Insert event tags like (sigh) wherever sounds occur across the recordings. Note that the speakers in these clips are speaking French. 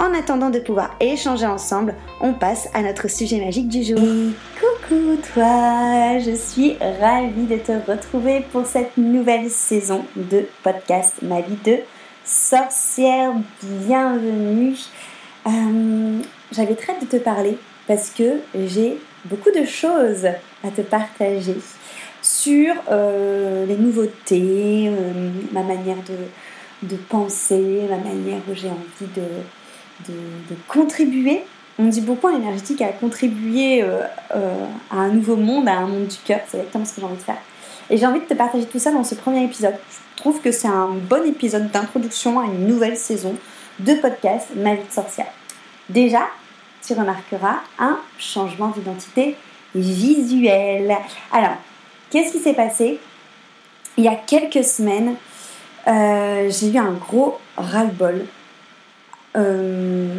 En attendant de pouvoir échanger ensemble, on passe à notre sujet magique du jour. coucou toi, je suis ravie de te retrouver pour cette nouvelle saison de podcast Ma vie de sorcière. Bienvenue. Euh, j'avais très hâte de te parler parce que j'ai beaucoup de choses à te partager sur euh, les nouveautés, euh, ma manière de penser, ma manière où j'ai envie de de, contribuer. On dit beaucoup en énergétique à contribuer euh, euh, à un nouveau monde, à un monde du cœur. C'est exactement ce que j'ai envie de faire. Et j'ai envie de te partager tout ça dans ce premier épisode. Je trouve que c'est un bon épisode d'introduction à une nouvelle saison de podcast Ma vie de sorcière. Déjà, tu remarqueras un changement d'identité visuelle. Alors, qu'est-ce qui s'est passé? Il y a quelques semaines, euh, j'ai eu un gros ras-le-bol euh,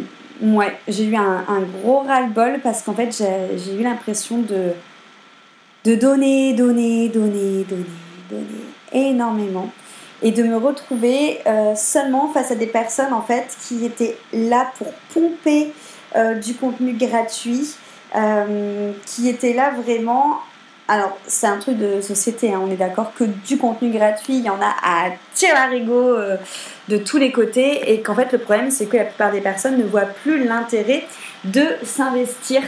j'ai eu un, gros ras-le-bol parce qu'en fait, j'ai eu l'impression de, de donner, donner, donner, donner, donner énormément et de me retrouver euh, seulement face à des personnes en fait qui étaient là pour pomper euh, du contenu gratuit, qui étaient là vraiment alors, c'est un truc de société, hein, on est d'accord que du contenu gratuit, il y en a à tirer l'arigot euh, de tous les côtés, et qu'en fait, le problème, c'est que la plupart des personnes ne voient plus l'intérêt de s'investir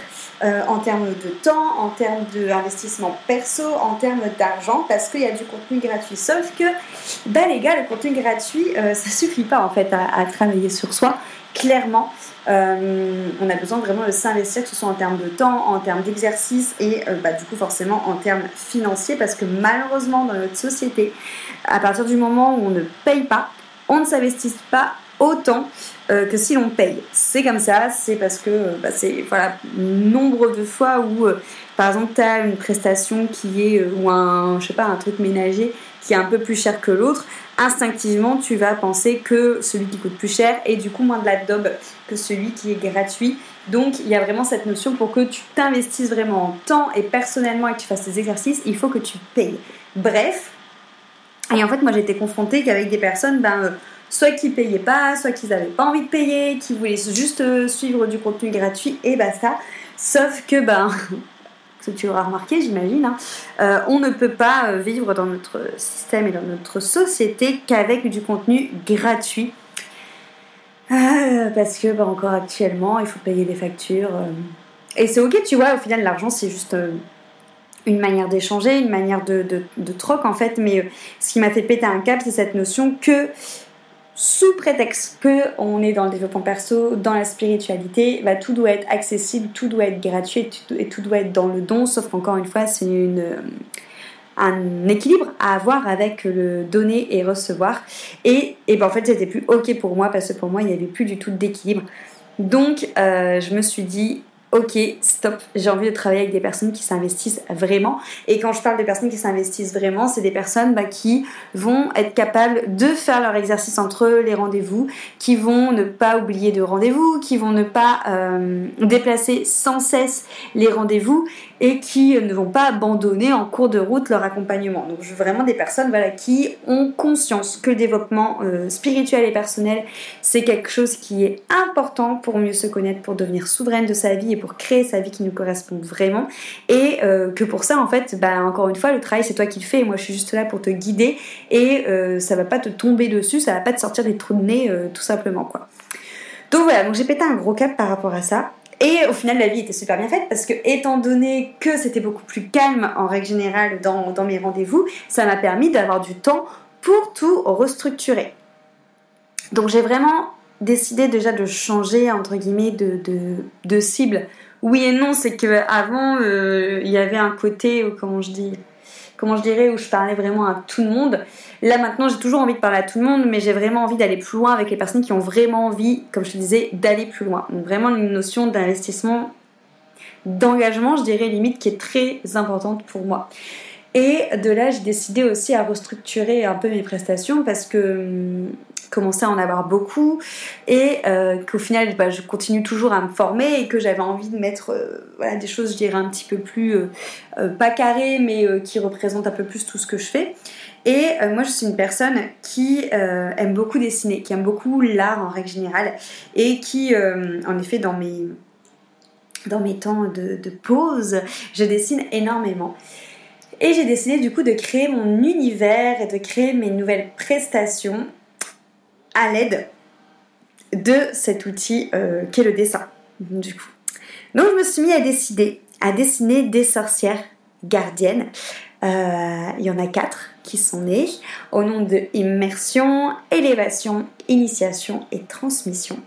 euh, en termes de temps, en termes d'investissement perso, en termes d'argent, parce qu'il y a du contenu gratuit. Sauf que, bah les gars, le contenu gratuit, euh, ça suffit pas en fait à travailler sur soi, clairement. Euh, on a besoin vraiment de s'investir, que ce soit en termes de temps, en termes d'exercice et euh, bah, du coup forcément en termes financiers parce que malheureusement dans notre société, à partir du moment où on ne paye pas, on ne s'investit pas autant euh, que si l'on paye. C'est comme ça, c'est parce que bah, c'est voilà, nombre de fois où par exemple tu as une prestation qui est ou un je sais pas un truc ménager qui est un peu plus cher que l'autre, instinctivement tu vas penser que celui qui coûte plus cher est du coup moins de la daube que celui qui est gratuit. Donc il y a vraiment cette notion pour que tu t'investisses vraiment en temps et personnellement et que tu fasses tes exercices, il faut que tu payes. Bref, et en fait moi j'ai été confrontée qu'avec des personnes, ben, euh, soit qui payaient pas, soit qu'ils n'avaient pas envie de payer, qui voulaient juste euh, suivre du contenu gratuit et basta. Sauf que ben tu l'auras remarqué, j'imagine, hein. euh, on ne peut pas euh, vivre dans notre système et dans notre société qu'avec du contenu gratuit. Euh, parce que, bah, encore actuellement, il faut payer des factures. et c'est ok, tu vois, au final, l'argent, c'est juste une manière d'échanger, une manière de, de, troc, en fait. Mais ce qui m'a fait péter un câble, c'est cette notion que sous prétexte que on est dans le développement perso, dans la spiritualité, bah, tout doit être accessible, tout doit être gratuit et tout, doit être dans le don, sauf qu'encore une fois, c'est un équilibre à avoir avec le donner et recevoir. Et, et ben, en fait, c'était plus ok pour moi parce que pour moi, il n'y avait plus du tout d'équilibre. Donc, euh, je me suis dit, ok, stop, j'ai envie de travailler avec des personnes qui s'investissent vraiment. Et quand je parle de personnes qui s'investissent vraiment, c'est des personnes bah, qui vont être capables de faire leur exercice entre les rendez-vous, qui vont ne pas oublier de rendez-vous, qui vont ne pas euh, déplacer sans cesse les rendez-vous et qui ne vont pas abandonner en cours de route leur accompagnement. Donc je veux vraiment des personnes voilà, qui ont conscience que le développement euh, spirituel et personnel, c'est quelque chose qui est important pour mieux se connaître, pour devenir souveraine de sa vie pour créer sa vie qui nous correspond vraiment. Et euh, que pour ça, en fait, bah, encore une fois, le travail, c'est toi qui le fais. Et moi, je suis juste là pour te guider. Et euh, ça va pas te tomber dessus, ça va pas te sortir des trous de nez, euh, tout simplement, quoi. Donc voilà, donc j'ai pété un gros cap par rapport à ça. Et au final, la vie était super bien faite parce que, étant donné que c'était beaucoup plus calme en règle générale dans, mes rendez-vous, ça m'a permis d'avoir du temps pour tout restructurer. Donc j'ai vraiment décidé déjà de changer entre guillemets de, de, cible. Oui et non, c'est que avant euh, il y avait un côté euh, comment je dis comment je dirais où je parlais vraiment à tout le monde. Là maintenant, j'ai toujours envie de parler à tout le monde, mais j'ai vraiment envie d'aller plus loin avec les personnes qui ont vraiment envie, comme je te disais, d'aller plus loin. Donc vraiment une notion d'investissement, d'engagement, je dirais limite, qui est très importante pour moi. Et de là, j'ai décidé aussi à restructurer un peu mes prestations parce que hum, commençais à en avoir beaucoup et euh, qu'au final bah, je continue toujours à me former et que j'avais envie de mettre euh, des choses je dirais un petit peu plus euh, pas carrées mais qui représentent un peu plus tout ce que je fais. Et moi je suis une personne qui aime beaucoup dessiner qui aime beaucoup l'art en règle générale et qui en effet dans mes dans mes temps de, de pause je dessine énormément et j'ai décidé du coup de créer mon univers et de créer mes nouvelles prestations à l'aide de cet outil euh, qu'est le dessin. Du coup. Donc je me suis mis à décider, à dessiner des sorcières gardiennes. Euh, il y en a quatre qui sont nées au nom de immersion, élévation, initiation et transmission.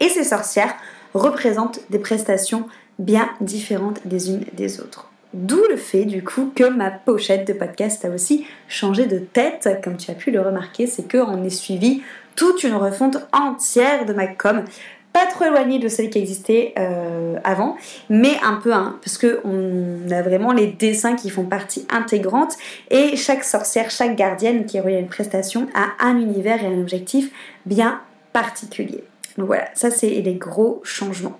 Et ces sorcières représentent des prestations bien différentes des unes des autres. D'où le fait du coup que ma pochette de podcast a aussi changé de tête, comme tu as pu le remarquer, c'est qu'on est suivi toute une refonte entière de ma com. Pas trop éloignée de celle qui existait euh, avant, mais un peu parce que on a vraiment les dessins qui font partie intégrante et chaque sorcière, chaque gardienne qui est reliée à une prestation a un univers et un objectif bien particulier. Donc voilà, ça c'est les gros changements.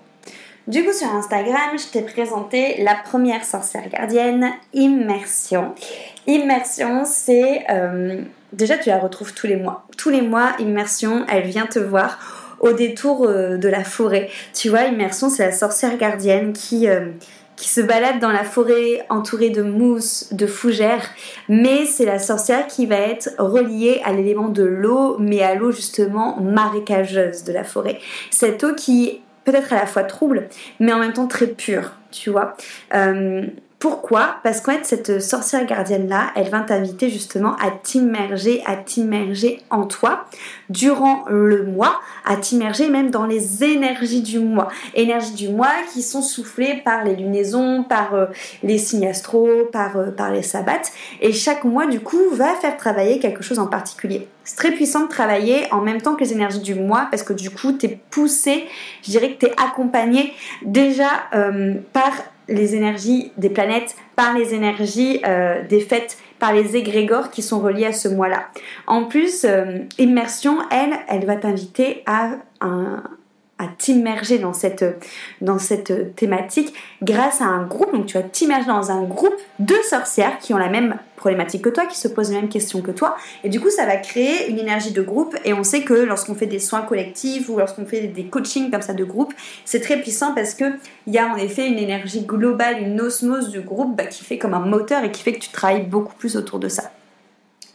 Du coup, sur Instagram, je t'ai présenté la première sorcière gardienne, Immersion. Immersion, c'est... Euh, déjà, tu la retrouves tous les mois. Tous les mois, Immersion, elle vient te voir au détour euh, de la forêt. Tu vois, Immersion, c'est la sorcière gardienne qui... Euh, qui se balade dans la forêt entourée de mousse, de fougères, mais c'est la sorcière qui va être reliée à l'élément de l'eau, mais à l'eau justement marécageuse de la forêt. Cette eau qui peut-être à la fois trouble, mais en même temps très pure, tu vois. Euh, pourquoi? Parce qu'en fait, cette sorcière gardienne-là, elle va t'inviter justement à t'immerger, à t'immerger en toi durant le mois, à t'immerger même dans les énergies du mois. Énergies du mois qui sont soufflées par les lunaisons, par euh, les signes astro, par, euh, par les sabbats. Et chaque mois, du coup, va faire travailler quelque chose en particulier. C'est très puissant de travailler en même temps que les énergies du mois parce que du coup, tu es poussé, je dirais que tu es accompagné déjà euh, par les énergies des planètes, par les énergies euh, des fêtes, par les égrégores qui sont reliés à ce mois-là. En plus, euh, Immersion, elle, elle va t'inviter à un, à t'immerger dans cette, dans cette thématique grâce à un groupe. Donc tu vas t'immerger dans un groupe de sorcières qui ont la même problématique que toi, qui se posent les mêmes questions que toi. Et du coup, ça va créer une énergie de groupe. Et on sait que lorsqu'on fait des soins collectifs ou lorsqu'on fait des coachings comme ça de groupe, c'est très puissant parce qu'il y a en effet une énergie globale, une osmose du groupe bah, qui fait comme un moteur et qui fait que tu travailles beaucoup plus autour de ça.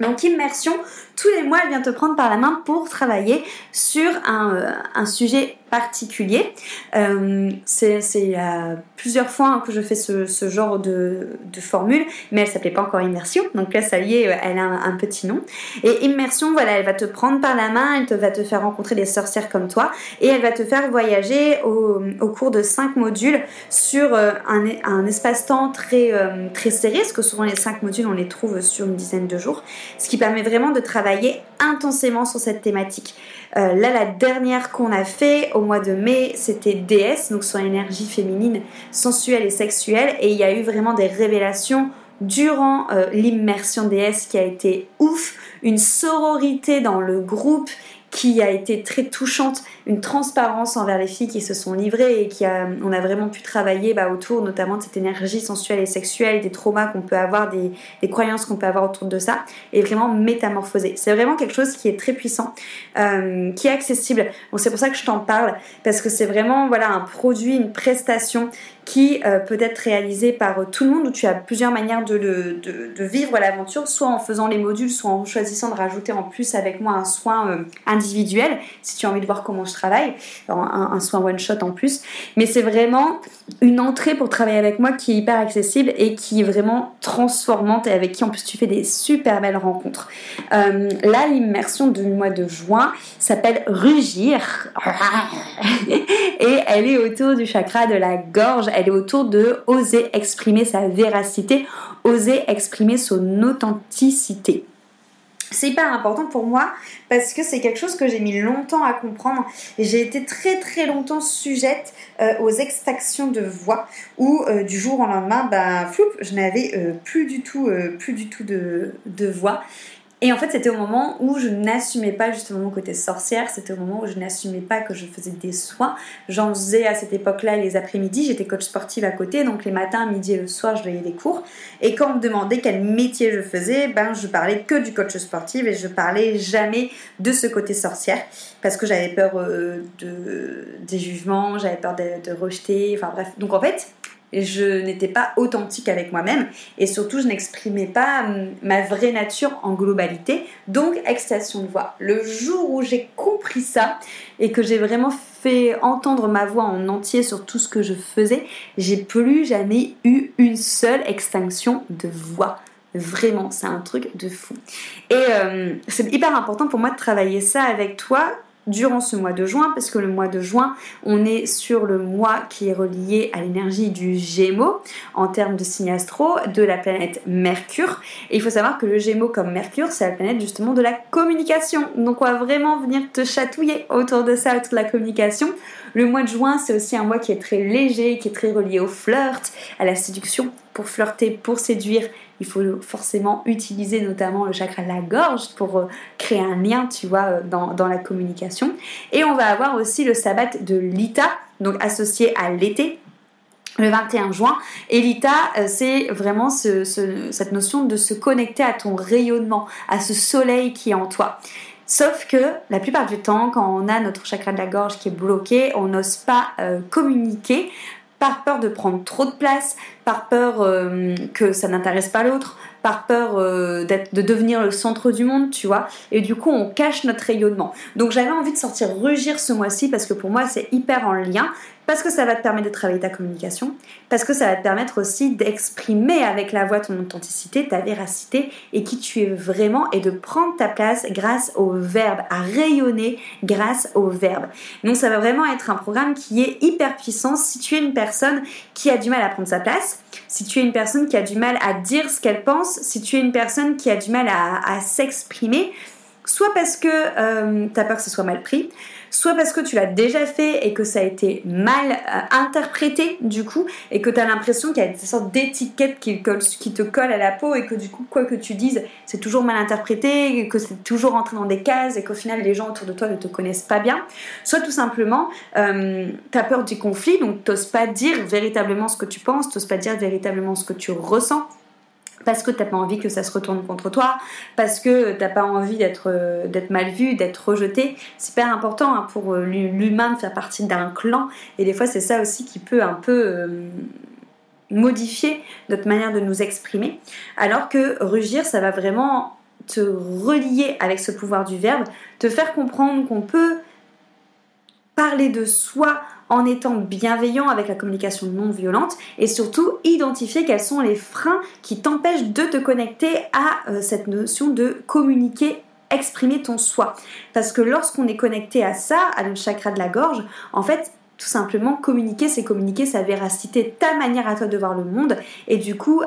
Donc immersion, tous les mois, elle vient te prendre par la main pour travailler sur un, euh, un sujet particulier. Euh, c'est euh, plusieurs fois hein, que je fais ce, genre de, formule, mais elle s'appelait pas encore immersion. Donc là, ça y est, euh, elle a un, petit nom. Et immersion, voilà, elle va te prendre par la main, elle va te faire rencontrer des sorcières comme toi, et elle va te faire voyager au, cours de cinq modules sur un, un espace-temps très, très serré, parce que souvent les cinq modules, on les trouve sur une dizaine de jours, ce qui permet vraiment de travailler intensément sur cette thématique. Là, la dernière qu'on a fait au mois de mai, c'était DS, donc sur l'énergie féminine, sensuelle et sexuelle. Et il y a eu vraiment des révélations durant l'immersion DS qui a été ouf, une sororité dans le groupe qui a été très touchante, une transparence envers les filles qui se sont livrées et qui a, on a vraiment pu travailler bah, autour notamment de cette énergie sensuelle et sexuelle, des traumas qu'on peut avoir, des, croyances qu'on peut avoir autour de ça, et vraiment métamorphoser. C'est vraiment quelque chose qui est très puissant, euh, qui est accessible. Bon, c'est pour ça que je t'en parle, parce que c'est vraiment voilà un produit, une prestation qui euh, peut être réalisé par tout le monde, où tu as plusieurs manières de, de, vivre l'aventure, soit en faisant les modules, soit en choisissant de rajouter en plus avec moi un soin euh, si tu as envie de voir comment je travaille, un, soin one-shot en plus. Mais c'est vraiment une entrée pour travailler avec moi qui est hyper accessible et qui est vraiment transformante et avec qui en plus tu fais des super belles rencontres. là, l'immersion du mois de juin s'appelle Rugir et elle est autour du chakra de la gorge elle est autour de oser exprimer sa véracité, oser exprimer son authenticité. C'est hyper important pour moi parce que c'est quelque chose que j'ai mis longtemps à comprendre. Et j'ai été très très longtemps sujette euh, aux extractions de voix où euh, du jour au lendemain, bah, je n'avais euh, plus du tout, plus du tout de voix et en fait, c'était au moment où je n'assumais pas justement mon côté sorcière, c'était au moment où je n'assumais pas que je faisais des soins. J'en faisais à cette époque-là les après-midi, j'étais coach sportive à côté, donc les matins, midi et le soir, je donnais des cours. Et quand on me demandait quel métier je faisais, ben je parlais que du coach sportif et je parlais jamais de ce côté sorcière parce que j'avais peur euh, de, des jugements, j'avais peur de, de rejeter, enfin bref. Donc en fait, je n'étais pas authentique avec moi-même et surtout je n'exprimais pas hum, ma vraie nature en globalité, donc excitation de voix. Le jour où j'ai compris ça et que j'ai vraiment fait entendre ma voix en entier sur tout ce que je faisais, j'ai plus jamais eu une seule extinction de voix. Vraiment, c'est un truc de fou. Et hum, c'est hyper important pour moi de travailler ça avec toi durant ce mois de juin, parce que le mois de juin, on est sur le mois qui est relié à l'énergie du Gémeaux en termes de signe astro de la planète Mercure. Et il faut savoir que le Gémeaux comme Mercure, c'est la planète justement de la communication. Donc on va vraiment venir te chatouiller autour de ça, autour de la communication. Le mois de juin, c'est aussi un mois qui est très léger, qui est très relié au flirt, à la séduction. Pour flirter, pour séduire, il faut forcément utiliser notamment le chakra de la gorge pour euh, créer un lien, tu vois, euh, dans, la communication. Et on va avoir aussi le sabbat de Lita, donc associé à l'été, le 21 juin. Et l'ITA, euh, c'est vraiment cette notion de se connecter à ton rayonnement, à ce soleil qui est en toi. Sauf que la plupart du temps, quand on a notre chakra de la gorge qui est bloqué, on n'ose pas communiquer par peur de prendre trop de place, par peur euh, que ça n'intéresse pas l'autre, par peur euh, de devenir le centre du monde, tu vois. Et du coup, on cache notre rayonnement. Donc j'avais envie de sortir Rugir ce mois-ci parce que pour moi, c'est hyper en lien parce que ça va te permettre de travailler ta communication, parce que ça va te permettre aussi d'exprimer avec la voix ton authenticité, ta véracité et qui tu es vraiment et de prendre ta place grâce au verbe, à rayonner grâce au verbe. Donc ça va vraiment être un programme qui est hyper puissant si tu es une personne qui a du mal à prendre sa place, si tu es une personne qui a du mal à dire ce qu'elle pense, si tu es une personne qui a du mal à, s'exprimer, soit parce que euh, tu as peur que ce soit mal pris, soit parce que tu l'as déjà fait et que ça a été mal euh, interprété du coup, et que tu as l'impression qu'il y a des sortes d'étiquettes qui, te collent à la peau et que du coup, quoi que tu dises, c'est toujours mal interprété, que c'est toujours entré dans des cases et qu'au final les gens autour de toi ne te connaissent pas bien, soit tout simplement euh, tu as peur du conflit, donc tu pas dire véritablement ce que tu penses, tu pas dire véritablement ce que tu ressens parce que t'as pas envie que ça se retourne contre toi, parce que t'as pas envie d'être euh, mal vu, d'être rejeté. C'est super important hein, pour euh, l'humain de faire partie d'un clan, et des fois c'est ça aussi qui peut un peu euh, modifier notre manière de nous exprimer. Alors que rugir, ça va vraiment te relier avec ce pouvoir du verbe, te faire comprendre qu'on peut parler de soi en étant bienveillant avec la communication non violente et surtout identifier quels sont les freins qui t'empêchent de te connecter à euh, cette notion de communiquer exprimer ton soi. Parce que lorsqu'on est connecté à ça, à notre chakra de la gorge, en fait, tout simplement, communiquer, c'est communiquer sa véracité, ta manière à toi de voir le monde, et du coup,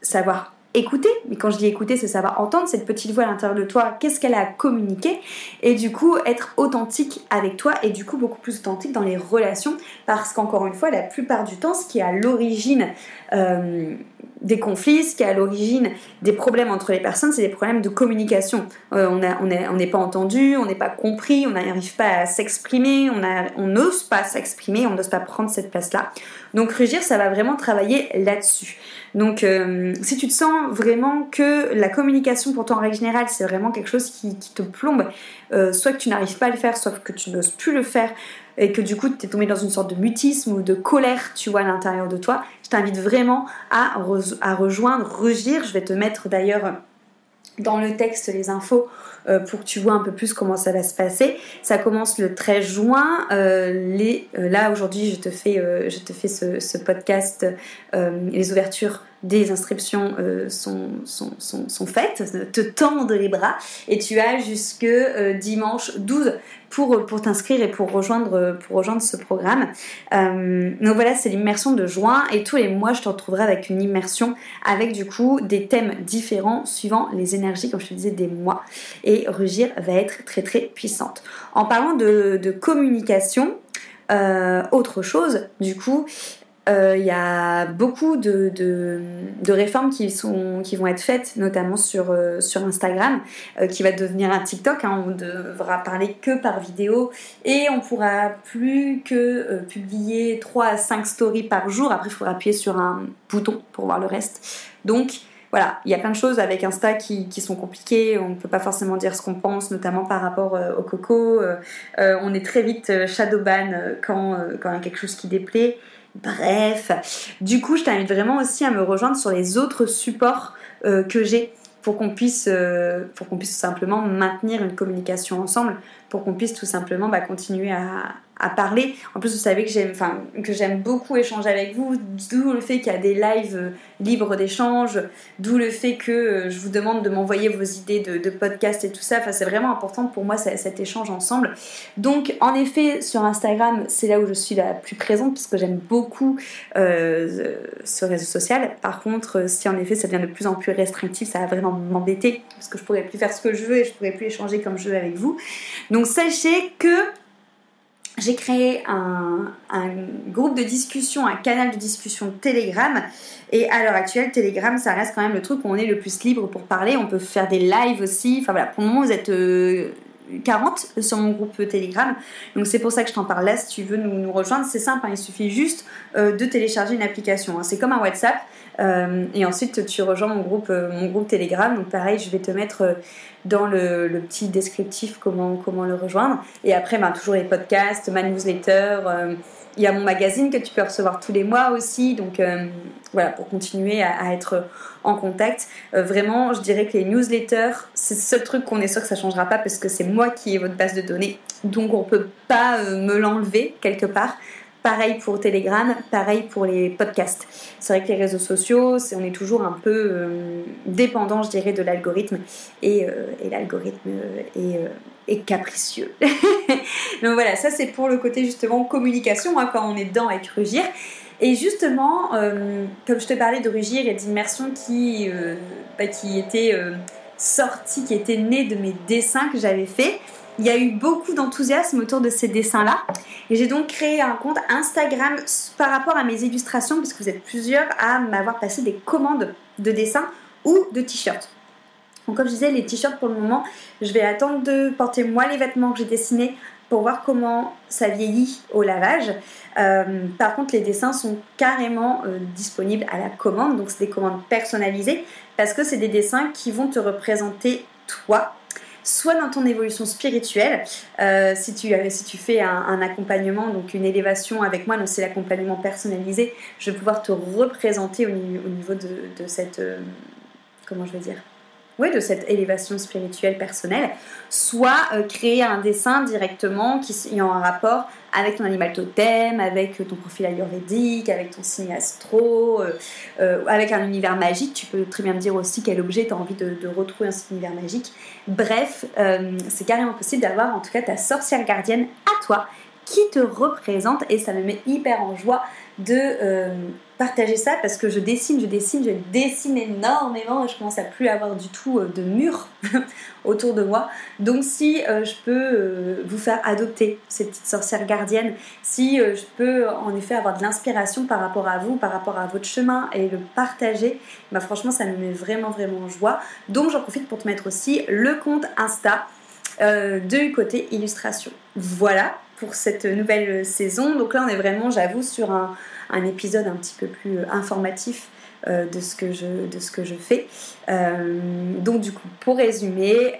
savoir écouter. Mais quand je dis écouter, c'est savoir entendre cette petite voix à l'intérieur de toi, qu'est-ce qu'elle a à communiquer, et du coup être authentique avec toi, et du coup beaucoup plus authentique dans les relations, parce qu'encore une fois, la plupart du temps, ce qui est à l'origine euh, des conflits, ce qui est à l'origine des problèmes entre les personnes, c'est des problèmes de communication. Euh, on n'est pas entendu, on n'est pas compris, on n'arrive pas à s'exprimer, on n'ose pas s'exprimer, on n'ose pas prendre cette place-là. Donc Rugir, ça va vraiment travailler là-dessus. Donc euh, si tu te sens vraiment que la communication pour toi en règle générale, c'est vraiment quelque chose qui, te plombe, euh, soit que tu n'arrives pas à le faire, soit que tu n'oses plus le faire, et que du coup tu es tombé dans une sorte de mutisme ou de colère, tu vois, à l'intérieur de toi, je t'invite vraiment à, à rejoindre Rugir. Je vais te mettre d'ailleurs dans le texte les infos euh, pour que tu vois un peu plus comment ça va se passer. Ça commence le 13 juin. Euh, euh, là aujourd'hui, je te fais, ce podcast. les ouvertures des inscriptions sont, sont, sont, sont, faites, te tendre les bras et tu as jusque dimanche 12 pour, pour t'inscrire et pour rejoindre, pour rejoindre ce programme. Euh, donc voilà, c'est l'immersion de juin et tous les mois, je te retrouverai avec une immersion avec du coup des thèmes différents suivant les énergies, comme je te disais, des mois. Et Rugir va être très très puissante. En parlant de, de communication, euh, autre chose, du coup, euh, il y a beaucoup de, réformes qui, vont être faites, notamment sur, euh, Instagram, euh, qui va devenir un TikTok. Hein. on devra parler que par vidéo et on pourra plus que publier 3 à 5 stories par jour. Après, il faudra appuyer sur un bouton pour voir le reste. Donc, voilà, il y a plein de choses avec Insta qui, qui sont compliquées. On ne peut pas forcément dire ce qu'on pense, notamment par rapport au coco. on est très vite shadowban quand, quand il y a quelque chose qui déplaît. Bref, du coup, je t'invite vraiment aussi à me rejoindre sur les autres supports euh, que j'ai pour qu'on puisse, euh, puisse simplement maintenir une communication ensemble, pour qu'on puisse tout simplement bah, continuer à, à parler. En plus, vous savez que j'aime, enfin, que j'aime beaucoup échanger avec vous, d'où le fait qu'il y a des lives euh, libres d'échange, d'où le fait que euh, je vous demande de m'envoyer vos idées de, de podcasts et tout ça. Enfin, c'est vraiment important pour moi cet échange ensemble. Donc, en effet, sur Instagram, c'est là où je suis la plus présente parce que j'aime beaucoup euh, ce réseau social. Par contre, si en effet ça devient de plus en plus restrictif, ça va vraiment m'embêter parce que je pourrais plus faire ce que je veux et je pourrais plus échanger comme je veux avec vous. Donc, sachez que j'ai créé un, groupe de discussion, un canal de discussion Telegram. Et à l'heure actuelle, Telegram, ça reste quand même le truc où on est le plus libre pour parler. On peut faire des lives aussi. Enfin voilà, pour le moment, vous êtes 40 euh, sur mon groupe Telegram. Donc c'est pour ça que je t'en parle là. Si tu veux nous, rejoindre, c'est simple. Hein. il suffit juste euh, de télécharger une application. Hein. c'est comme un WhatsApp. Euh, et ensuite, tu rejoins mon groupe, mon groupe Telegram. Donc pareil, je vais te mettre dans le, petit descriptif comment, comment le rejoindre. Et après, ben, toujours les podcasts, ma newsletter. Euh, il y a mon magazine que tu peux recevoir tous les mois aussi. Donc euh, voilà, pour continuer à, être en contact. Euh, vraiment, je dirais que les newsletters, c'est le seul truc qu'on est sûr que ça changera pas parce que c'est moi qui ai votre base de données. Donc on peut pas me l'enlever quelque part. Pareil pour Telegram, pareil pour les podcasts. C'est vrai que les réseaux sociaux, on est toujours un peu euh, dépendant, je dirais, de l'algorithme. Et, euh, l'algorithme euh, est, capricieux. (laughs) Donc voilà, ça c'est pour le côté justement communication, hein, quand on est dedans avec Rugir. Et justement, comme je te parlais de Rugir et d'immersion qui, bah, qui était sortie, qui était née de mes dessins que j'avais fait, il y a eu beaucoup d'enthousiasme autour de ces dessins-là. Et j'ai donc créé un compte Instagram par rapport à mes illustrations, puisque vous êtes plusieurs à m'avoir passé des commandes de dessins ou de t-shirts. Donc comme je disais, les t-shirts pour le moment, je vais attendre de porter moi les vêtements que j'ai dessinés pour voir comment ça vieillit au lavage. Euh, par contre, les dessins sont carrément euh, disponibles à la commande, donc c'est des commandes personnalisées parce que c'est des dessins qui vont te représenter toi soit dans ton évolution spirituelle, euh, si, tu, si tu fais un, accompagnement, donc une élévation avec moi, donc c'est l'accompagnement personnalisé, je vais pouvoir te représenter au, niveau de, cette... Euh, comment je vais dire de cette élévation spirituelle personnelle, soit euh, créer un dessin directement qui est en rapport avec ton animal totem, avec ton profil ayurvédique, avec ton signe astro, euh, euh, avec un univers magique. Tu peux très bien me dire aussi quel objet tu as envie de, retrouver dans cet univers magique. Bref, c'est carrément possible d'avoir en tout cas ta sorcière gardienne à toi qui te représente et ça me met hyper en joie de euh, partager ça parce que je dessine, je dessine, je dessine énormément et je commence à plus avoir du tout euh, de mur (laughs) autour de moi. Donc si euh, je peux vous faire adopter ces petites sorcières gardiennes, si je peux en effet avoir de l'inspiration par rapport à vous, par rapport à votre chemin et le partager, bah franchement ça me met vraiment vraiment en joie. Donc j'en profite pour te mettre aussi le compte Insta de côté illustration. Voilà, pour cette nouvelle saison. Donc là, on est vraiment, j'avoue, sur un, épisode un petit peu plus euh, informatif euh, de, ce que je, de ce que je fais. Euh, donc du coup, pour résumer,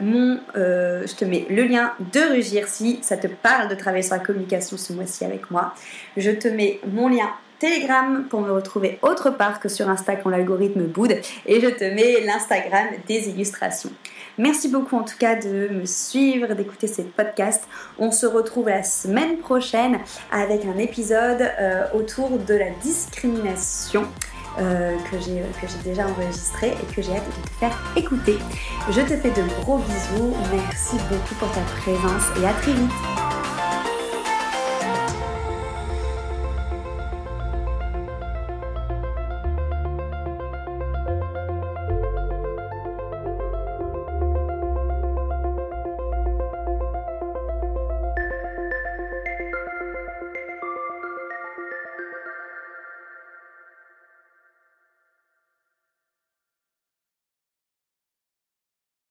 mon, je te mets le lien de Rugir si ça te parle de travailler sur la communication ce mois-ci avec moi. Je te mets mon lien Telegram pour me retrouver autre part que sur Insta quand l'algorithme boude et je te mets l'Instagram des illustrations. Merci beaucoup en tout cas de me suivre, d'écouter ces podcasts. On se retrouve la semaine prochaine avec un épisode euh, autour de la discrimination. Euh, que j'ai déjà enregistré et que j'ai hâte de te faire écouter. Je te fais de gros bisous, merci beaucoup pour ta présence et à très vite